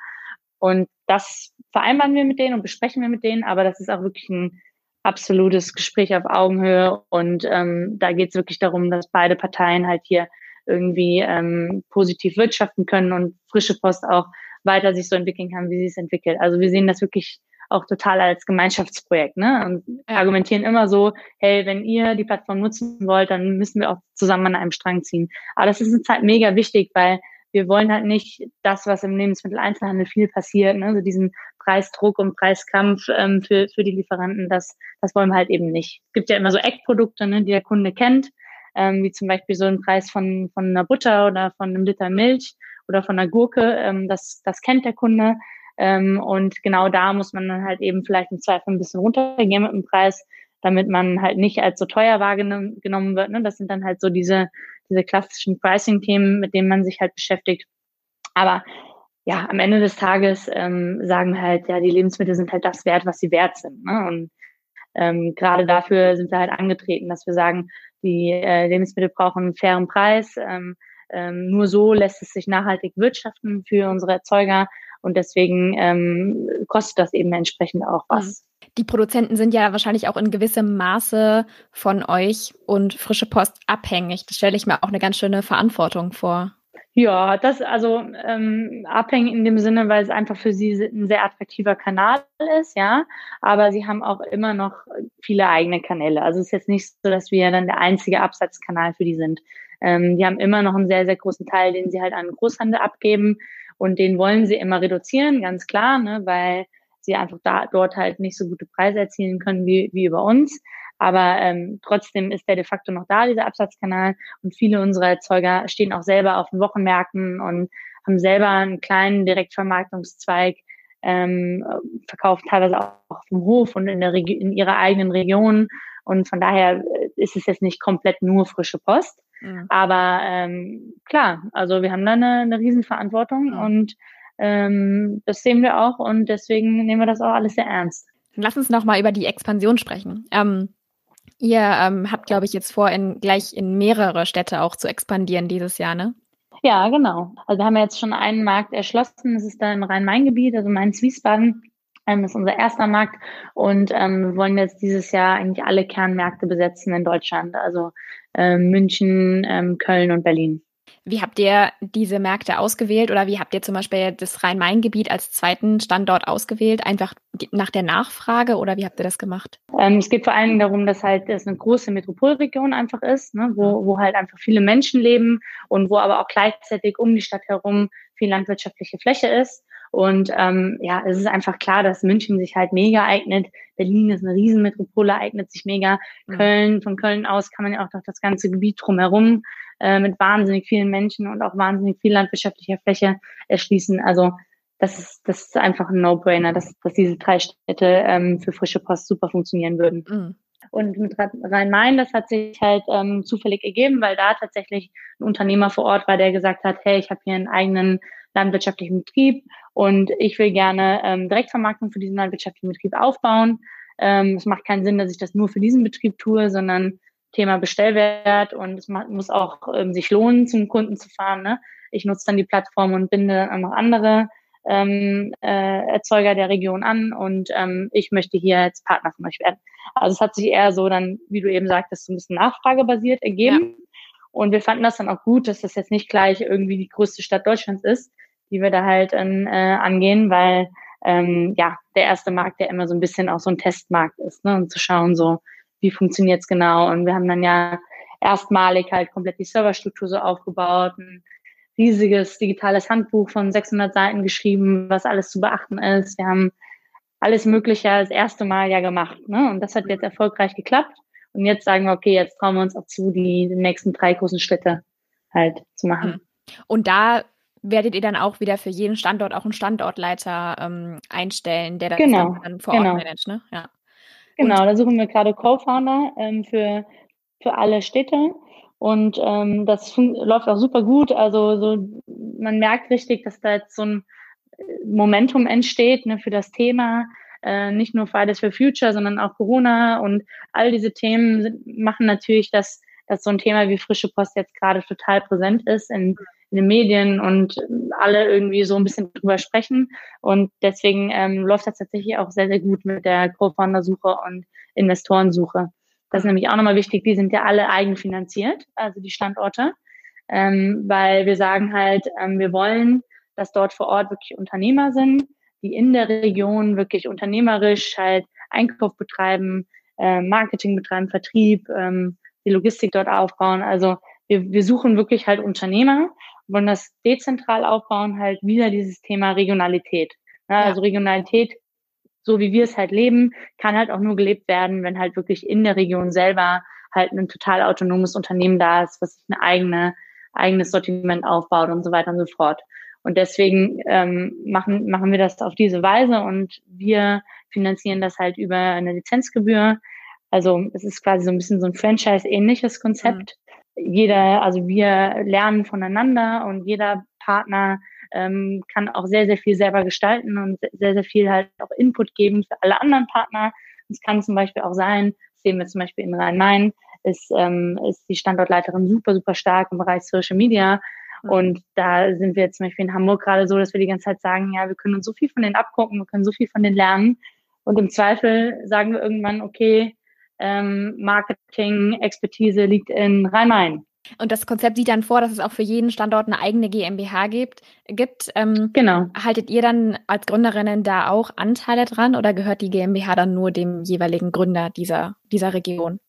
Und das vereinbaren wir mit denen und besprechen wir mit denen, aber das ist auch wirklich ein absolutes Gespräch auf Augenhöhe und ähm, da geht es wirklich darum, dass beide Parteien halt hier irgendwie ähm, positiv wirtschaften können und frische Post auch weiter sich so entwickeln kann, wie sie es entwickelt. Also wir sehen das wirklich auch total als Gemeinschaftsprojekt, ne? Und ja. argumentieren immer so, hey, wenn ihr die Plattform nutzen wollt, dann müssen wir auch zusammen an einem Strang ziehen. Aber das ist eine Zeit mega wichtig, weil wir wollen halt nicht das, was im Lebensmitteleinzelhandel viel passiert, ne? so diesen Preisdruck und Preiskampf ähm, für, für die Lieferanten, das, das wollen wir halt eben nicht. Es gibt ja immer so Eckprodukte, ne, die der Kunde kennt, ähm, wie zum Beispiel so ein Preis von, von einer Butter oder von einem Liter Milch oder von einer Gurke, ähm, das, das kennt der Kunde. Ähm, und genau da muss man dann halt eben vielleicht im Zweifel ein bisschen runtergehen mit dem Preis, damit man halt nicht als so teuer wahrgenommen wird. Ne? Das sind dann halt so diese diese klassischen Pricing-Themen, mit denen man sich halt beschäftigt. Aber ja, am Ende des Tages ähm, sagen halt, ja, die Lebensmittel sind halt das wert, was sie wert sind. Ne? Und ähm, gerade dafür sind wir halt angetreten, dass wir sagen, die äh, Lebensmittel brauchen einen fairen Preis. Ähm, ähm, nur so lässt es sich nachhaltig wirtschaften für unsere Erzeuger und deswegen ähm, kostet das eben entsprechend auch was. Die Produzenten sind ja wahrscheinlich auch in gewissem Maße von euch und frische Post abhängig. Das stelle ich mir auch eine ganz schöne Verantwortung vor. Ja, das also ähm, abhängig in dem Sinne, weil es einfach für sie ein sehr attraktiver Kanal ist, ja. Aber sie haben auch immer noch viele eigene Kanäle. Also es ist jetzt nicht so, dass wir dann der einzige Absatzkanal für die sind. Ähm, die haben immer noch einen sehr, sehr großen Teil, den sie halt an Großhandel abgeben. Und den wollen sie immer reduzieren, ganz klar, ne, weil sie einfach da dort halt nicht so gute Preise erzielen können wie, wie über uns. Aber ähm, trotzdem ist der de facto noch da, dieser Absatzkanal. Und viele unserer Erzeuger stehen auch selber auf den Wochenmärkten und haben selber einen kleinen Direktvermarktungszweig, ähm, verkauft teilweise auch vom Hof und in, der Regi in ihrer eigenen Region. Und von daher äh, ist es jetzt nicht komplett nur frische Post. Ja. Aber ähm, klar, also wir haben da eine, eine Riesenverantwortung ja. und ähm, das sehen wir auch und deswegen nehmen wir das auch alles sehr ernst. Lass uns noch mal über die Expansion sprechen. Ähm, ihr ähm, habt, glaube ich, jetzt vor, in, gleich in mehrere Städte auch zu expandieren dieses Jahr, ne? Ja, genau. Also wir haben jetzt schon einen Markt erschlossen. Das ist da im Rhein-Main-Gebiet, also Mainz-Wiesbaden. Ähm, das ist unser erster Markt und ähm, wir wollen jetzt dieses Jahr eigentlich alle Kernmärkte besetzen in Deutschland, also ähm, München, ähm, Köln und Berlin. Wie habt ihr diese Märkte ausgewählt oder wie habt ihr zum Beispiel das Rhein-Main-Gebiet als zweiten Standort ausgewählt? Einfach nach der Nachfrage oder wie habt ihr das gemacht? Ähm, es geht vor allen Dingen darum, dass halt es eine große Metropolregion einfach ist, ne, wo, wo halt einfach viele Menschen leben und wo aber auch gleichzeitig um die Stadt herum viel landwirtschaftliche Fläche ist. Und ähm, ja, es ist einfach klar, dass München sich halt mega eignet. Berlin ist eine Riesenmetropole, eignet sich mega. Mhm. Köln, von Köln aus kann man ja auch noch das ganze Gebiet drumherum äh, mit wahnsinnig vielen Menschen und auch wahnsinnig viel landwirtschaftlicher Fläche erschließen. Also das ist, das ist einfach ein No-Brainer, dass, dass diese drei Städte ähm, für frische Post super funktionieren würden. Mhm. Und mit Rhein-Main, das hat sich halt ähm, zufällig ergeben, weil da tatsächlich ein Unternehmer vor Ort war, der gesagt hat, hey, ich habe hier einen eigenen landwirtschaftlichen Betrieb und ich will gerne ähm, Direktvermarktung für diesen landwirtschaftlichen Betrieb aufbauen. Ähm, es macht keinen Sinn, dass ich das nur für diesen Betrieb tue, sondern Thema Bestellwert und es muss auch ähm, sich lohnen, zum Kunden zu fahren. Ne? Ich nutze dann die Plattform und binde dann auch noch andere ähm, äh, Erzeuger der Region an und ähm, ich möchte hier jetzt Partner von euch werden. Also es hat sich eher so dann, wie du eben sagtest, so ein bisschen nachfragebasiert ergeben. Ja. Und wir fanden das dann auch gut, dass das jetzt nicht gleich irgendwie die größte Stadt Deutschlands ist, die wir da halt ähm, äh, angehen, weil ähm, ja der erste Markt ja immer so ein bisschen auch so ein Testmarkt ist, ne? Und zu schauen, so wie funktioniert's genau. Und wir haben dann ja erstmalig halt komplett die Serverstruktur so aufgebaut, ein riesiges digitales Handbuch von 600 Seiten geschrieben, was alles zu beachten ist. Wir haben alles Mögliche das erste Mal ja gemacht. Ne? Und das hat jetzt erfolgreich geklappt. Und jetzt sagen wir, okay, jetzt trauen wir uns auch zu, die, die nächsten drei großen Schritte halt zu machen. Und da werdet ihr dann auch wieder für jeden Standort auch einen Standortleiter ähm, einstellen, der das genau, dann vor Ort genau. managt, ne? Ja. Genau, Und, da suchen wir gerade Co-Founder ähm, für, für alle Städte. Und ähm, das läuft auch super gut. Also so, man merkt richtig, dass da jetzt so ein äh, Momentum entsteht ne, für das Thema. Äh, nicht nur Fridays for Future, sondern auch Corona und all diese Themen sind, machen natürlich, dass, dass so ein Thema wie frische Post jetzt gerade total präsent ist in, in den Medien und alle irgendwie so ein bisschen drüber sprechen. Und deswegen ähm, läuft das tatsächlich auch sehr, sehr gut mit der Co-Founder-Suche und Investorensuche. Das ist nämlich auch nochmal wichtig, die sind ja alle eigenfinanziert, also die Standorte, ähm, weil wir sagen halt, ähm, wir wollen, dass dort vor Ort wirklich Unternehmer sind, die in der Region wirklich unternehmerisch halt Einkauf betreiben, äh, Marketing betreiben, Vertrieb, ähm, die Logistik dort aufbauen. Also wir, wir suchen wirklich halt Unternehmer, wollen das dezentral aufbauen, halt wieder dieses Thema Regionalität. Ja, ja. Also Regionalität so wie wir es halt leben, kann halt auch nur gelebt werden, wenn halt wirklich in der Region selber halt ein total autonomes Unternehmen da ist, was sich ein eigene, eigenes Sortiment aufbaut und so weiter und so fort. Und deswegen ähm, machen, machen wir das auf diese Weise und wir finanzieren das halt über eine Lizenzgebühr. Also es ist quasi so ein bisschen so ein Franchise-ähnliches Konzept. Jeder, also wir lernen voneinander und jeder Partner ähm, kann auch sehr, sehr viel selber gestalten und sehr, sehr viel halt auch Input geben für alle anderen Partner. Es kann zum Beispiel auch sein, sehen wir zum Beispiel in Rhein-Main, ist, ähm, ist die Standortleiterin super, super stark im Bereich Social Media. Mhm. Und da sind wir zum Beispiel in Hamburg gerade so, dass wir die ganze Zeit sagen, ja, wir können uns so viel von denen abgucken, wir können so viel von denen lernen. Und im Zweifel sagen wir irgendwann, okay, ähm, Marketing, Expertise liegt in Rhein-Main. Und das Konzept sieht dann vor, dass es auch für jeden Standort eine eigene GmbH gibt. gibt. Ähm, genau. Haltet ihr dann als Gründerinnen da auch Anteile dran oder gehört die GmbH dann nur dem jeweiligen Gründer dieser, dieser Region?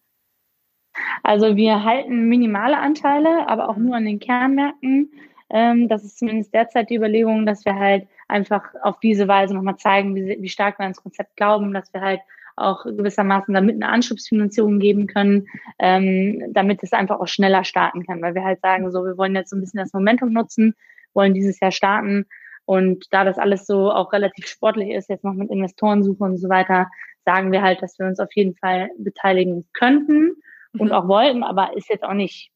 Also wir halten minimale Anteile, aber auch nur an den Kernmärkten. Ähm, das ist zumindest derzeit die Überlegung, dass wir halt einfach auf diese Weise nochmal zeigen, wie, wie stark wir ans Konzept glauben, dass wir halt auch gewissermaßen damit eine Anschubsfinanzierung geben können, ähm, damit es einfach auch schneller starten kann, weil wir halt sagen, so, wir wollen jetzt so ein bisschen das Momentum nutzen, wollen dieses Jahr starten und da das alles so auch relativ sportlich ist, jetzt noch mit Investorensuche und so weiter, sagen wir halt, dass wir uns auf jeden Fall beteiligen könnten und mhm. auch wollten, aber ist jetzt auch nicht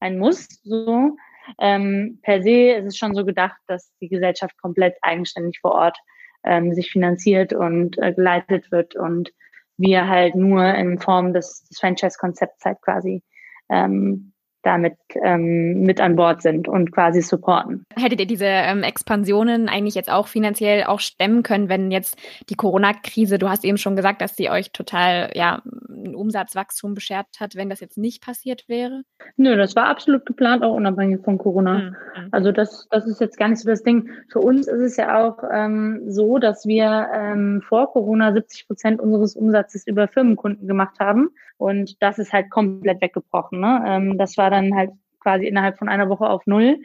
ein Muss so. Ähm, per se ist es schon so gedacht, dass die Gesellschaft komplett eigenständig vor Ort ähm, sich finanziert und äh, geleitet wird und wir halt nur in Form des, des Franchise-Konzepts halt quasi ähm, damit ähm, mit an Bord sind und quasi supporten. Hättet ihr diese ähm, Expansionen eigentlich jetzt auch finanziell auch stemmen können, wenn jetzt die Corona-Krise, du hast eben schon gesagt, dass sie euch total ja ein Umsatzwachstum beschert hat, wenn das jetzt nicht passiert wäre? Nö, das war absolut geplant, auch unabhängig von Corona. Mhm. Also das, das ist jetzt gar nicht so das Ding. Für uns ist es ja auch ähm, so, dass wir ähm, vor Corona 70 Prozent unseres Umsatzes über Firmenkunden gemacht haben. Und das ist halt komplett weggebrochen. Ne? Ähm, das war dann halt quasi innerhalb von einer Woche auf null.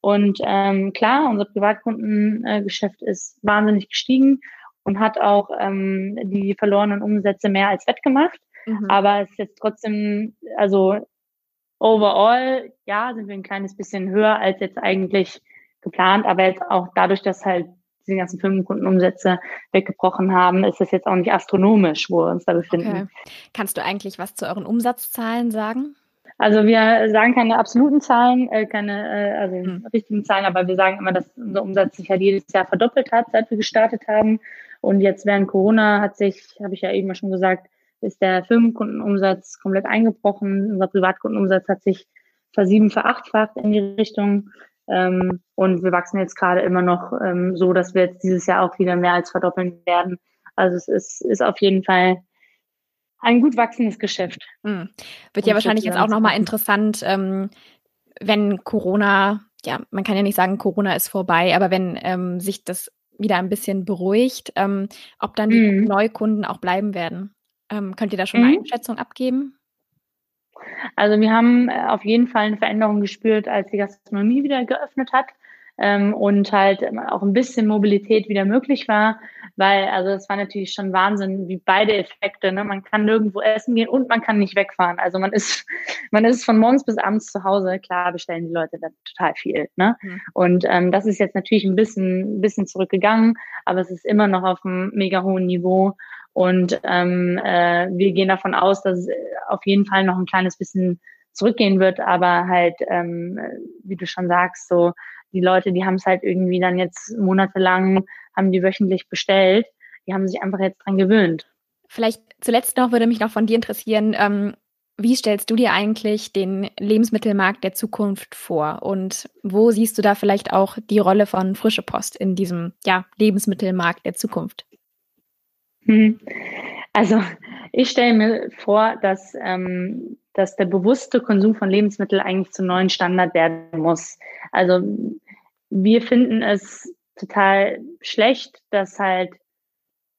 Und ähm, klar, unser Privatkundengeschäft ist wahnsinnig gestiegen und hat auch ähm, die verlorenen Umsätze mehr als wettgemacht. Mhm. Aber es ist jetzt trotzdem, also overall, ja, sind wir ein kleines bisschen höher als jetzt eigentlich geplant, aber jetzt auch dadurch, dass halt diese ganzen Firmenkundenumsätze weggebrochen haben, ist es jetzt auch nicht astronomisch, wo wir uns da befinden. Okay. Kannst du eigentlich was zu euren Umsatzzahlen sagen? Also wir sagen keine absoluten Zahlen, äh, keine äh, also hm. richtigen Zahlen, aber wir sagen immer, dass unser Umsatz sich halt jedes Jahr verdoppelt hat, seit wir gestartet haben. Und jetzt während Corona hat sich, habe ich ja eben schon gesagt, ist der Firmenkundenumsatz komplett eingebrochen. Unser Privatkundenumsatz hat sich versieben, verachtfacht in die Richtung. Ähm, und wir wachsen jetzt gerade immer noch ähm, so, dass wir jetzt dieses Jahr auch wieder mehr als verdoppeln werden. Also es ist, ist auf jeden Fall ein gut wachsendes Geschäft. Hm. Wird ja wahrscheinlich jetzt auch nochmal interessant, ähm, wenn Corona, ja, man kann ja nicht sagen, Corona ist vorbei, aber wenn ähm, sich das wieder ein bisschen beruhigt, ähm, ob dann die mhm. Neukunden auch bleiben werden. Ähm, könnt ihr da schon mhm. eine Einschätzung abgeben? Also wir haben äh, auf jeden Fall eine Veränderung gespürt, als die Gastronomie wieder geöffnet hat ähm, und halt auch ein bisschen Mobilität wieder möglich war, weil also es war natürlich schon Wahnsinn, wie beide Effekte. Ne? Man kann nirgendwo essen gehen und man kann nicht wegfahren. Also man ist man ist von morgens bis abends zu Hause. Klar bestellen die Leute da total viel. Ne? Mhm. Und ähm, das ist jetzt natürlich ein bisschen ein bisschen zurückgegangen, aber es ist immer noch auf einem mega hohen Niveau. Und ähm, äh, wir gehen davon aus, dass es auf jeden Fall noch ein kleines bisschen zurückgehen wird, aber halt, ähm, wie du schon sagst, so die Leute, die haben es halt irgendwie dann jetzt monatelang, haben die wöchentlich bestellt, die haben sich einfach jetzt dran gewöhnt. Vielleicht zuletzt noch würde mich noch von dir interessieren, ähm, wie stellst du dir eigentlich den Lebensmittelmarkt der Zukunft vor? Und wo siehst du da vielleicht auch die Rolle von Frische Post in diesem ja, Lebensmittelmarkt der Zukunft? Hm. Also ich stelle mir vor, dass, ähm, dass der bewusste Konsum von Lebensmitteln eigentlich zum neuen Standard werden muss. Also wir finden es total schlecht, dass halt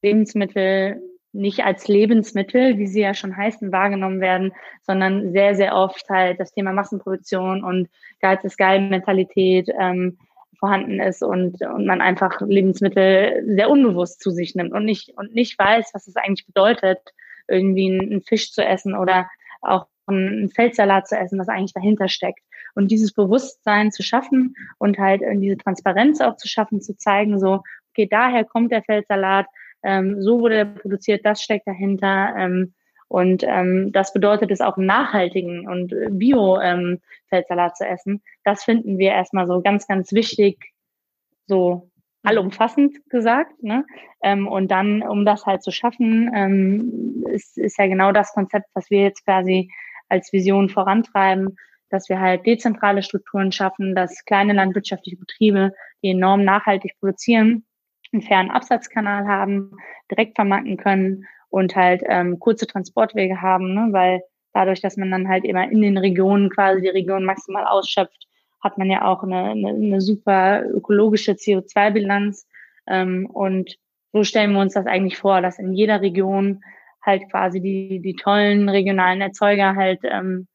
Lebensmittel nicht als Lebensmittel, wie sie ja schon heißen, wahrgenommen werden, sondern sehr, sehr oft halt das Thema Massenproduktion und Geiz ist geil Mentalität ähm, vorhanden ist und, und man einfach Lebensmittel sehr unbewusst zu sich nimmt und nicht, und nicht weiß, was es eigentlich bedeutet, irgendwie einen Fisch zu essen oder auch einen Feldsalat zu essen, was eigentlich dahinter steckt. Und dieses Bewusstsein zu schaffen und halt diese Transparenz auch zu schaffen, zu zeigen, so, okay, daher kommt der Feldsalat, ähm, so wurde er produziert, das steckt dahinter. Ähm, und ähm, das bedeutet es auch nachhaltigen und Bio-Feldsalat ähm, zu essen. Das finden wir erstmal so ganz, ganz wichtig, so allumfassend gesagt. Ne? Ähm, und dann, um das halt zu schaffen, ähm, ist, ist ja genau das Konzept, was wir jetzt quasi als Vision vorantreiben, dass wir halt dezentrale Strukturen schaffen, dass kleine landwirtschaftliche Betriebe, die enorm nachhaltig produzieren, einen fairen Absatzkanal haben, direkt vermarkten können und halt ähm, kurze Transportwege haben, ne? weil dadurch, dass man dann halt immer in den Regionen quasi die Region maximal ausschöpft, hat man ja auch eine, eine, eine super ökologische CO2-Bilanz. Ähm, und so stellen wir uns das eigentlich vor, dass in jeder Region halt quasi die, die tollen regionalen Erzeuger halt ähm,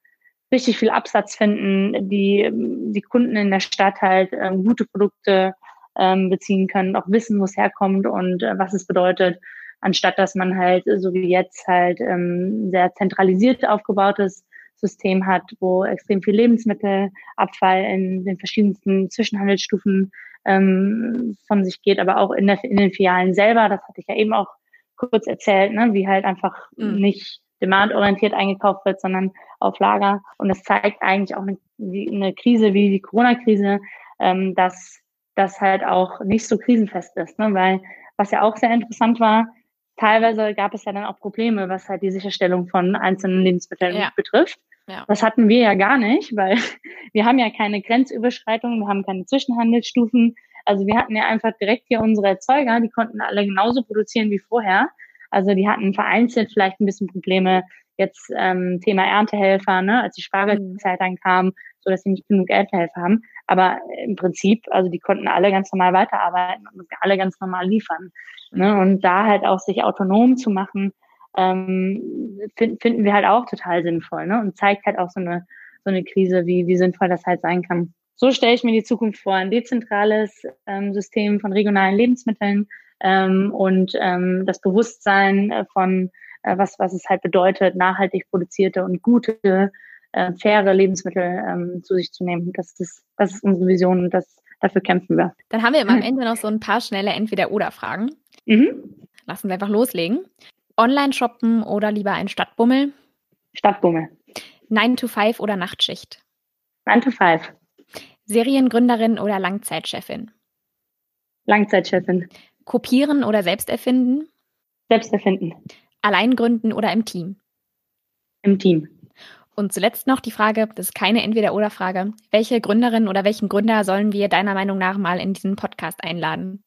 richtig viel Absatz finden, die die Kunden in der Stadt halt ähm, gute Produkte ähm, beziehen können, auch wissen, wo es herkommt und äh, was es bedeutet, anstatt dass man halt so wie jetzt halt ähm, sehr zentralisiert aufgebautes System hat, wo extrem viel Lebensmittelabfall in den verschiedensten Zwischenhandelsstufen ähm, von sich geht, aber auch in, der, in den Filialen selber, das hatte ich ja eben auch kurz erzählt, ne, wie halt einfach mhm. nicht demandorientiert eingekauft wird, sondern auf Lager. Und das zeigt eigentlich auch eine, eine Krise wie die Corona-Krise, ähm, dass das halt auch nicht so krisenfest ist. Ne? Weil was ja auch sehr interessant war, teilweise gab es ja dann auch Probleme, was halt die Sicherstellung von einzelnen Lebensmitteln ja. betrifft. Ja. Das hatten wir ja gar nicht, weil wir haben ja keine Grenzüberschreitungen, wir haben keine Zwischenhandelsstufen. Also wir hatten ja einfach direkt hier unsere Erzeuger, die konnten alle genauso produzieren wie vorher. Also die hatten vereinzelt vielleicht ein bisschen Probleme, jetzt ähm, Thema Erntehelfer, ne, als die Spargelzeit dann kam, so dass sie nicht genug Erntehelfer haben. Aber im Prinzip, also die konnten alle ganz normal weiterarbeiten und alle ganz normal liefern. Ne? Und da halt auch sich autonom zu machen, ähm, find, finden wir halt auch total sinnvoll, ne? Und zeigt halt auch so eine so eine Krise, wie wie sinnvoll das halt sein kann. so stelle ich mir die Zukunft vor. Ein dezentrales ähm, System von regionalen Lebensmitteln ähm, und ähm, das Bewusstsein äh, von, äh, was, was es halt bedeutet, nachhaltig produzierte und gute, äh, faire Lebensmittel ähm, zu sich zu nehmen. Das ist, das ist unsere Vision und das, dafür kämpfen wir. Dann haben wir am Ende noch so ein paar schnelle Entweder-Oder-Fragen. Mhm. Lassen wir einfach loslegen. Online shoppen oder lieber ein Stadtbummel? Stadtbummel. 9 to 5 oder Nachtschicht? 9 to 5. Seriengründerin oder Langzeitchefin? Langzeitchefin. Kopieren oder selbst erfinden? Selbst erfinden. Allein gründen oder im Team? Im Team. Und zuletzt noch die Frage, das ist keine Entweder-Oder-Frage. Welche Gründerin oder welchen Gründer sollen wir deiner Meinung nach mal in diesen Podcast einladen?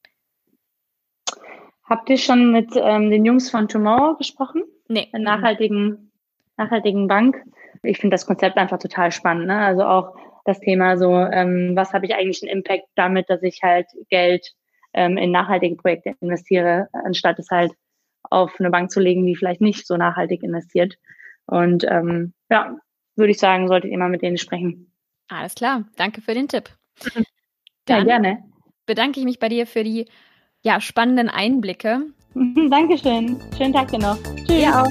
Habt ihr schon mit ähm, den Jungs von Tomorrow gesprochen? Nee. Der nachhaltigen, nachhaltigen Bank. Ich finde das Konzept einfach total spannend. Ne? Also auch das Thema so, ähm, was habe ich eigentlich einen Impact damit, dass ich halt Geld ähm, in nachhaltige Projekte investiere, anstatt es halt auf eine Bank zu legen, die vielleicht nicht so nachhaltig investiert. Und ähm, ja, würde ich sagen, solltet ihr mal mit denen sprechen. Alles klar, danke für den Tipp. Dann ja, gerne. Bedanke ich mich bei dir für die ja, spannenden Einblicke. Dankeschön. Schönen Tag dir noch. Tschüss. Ja.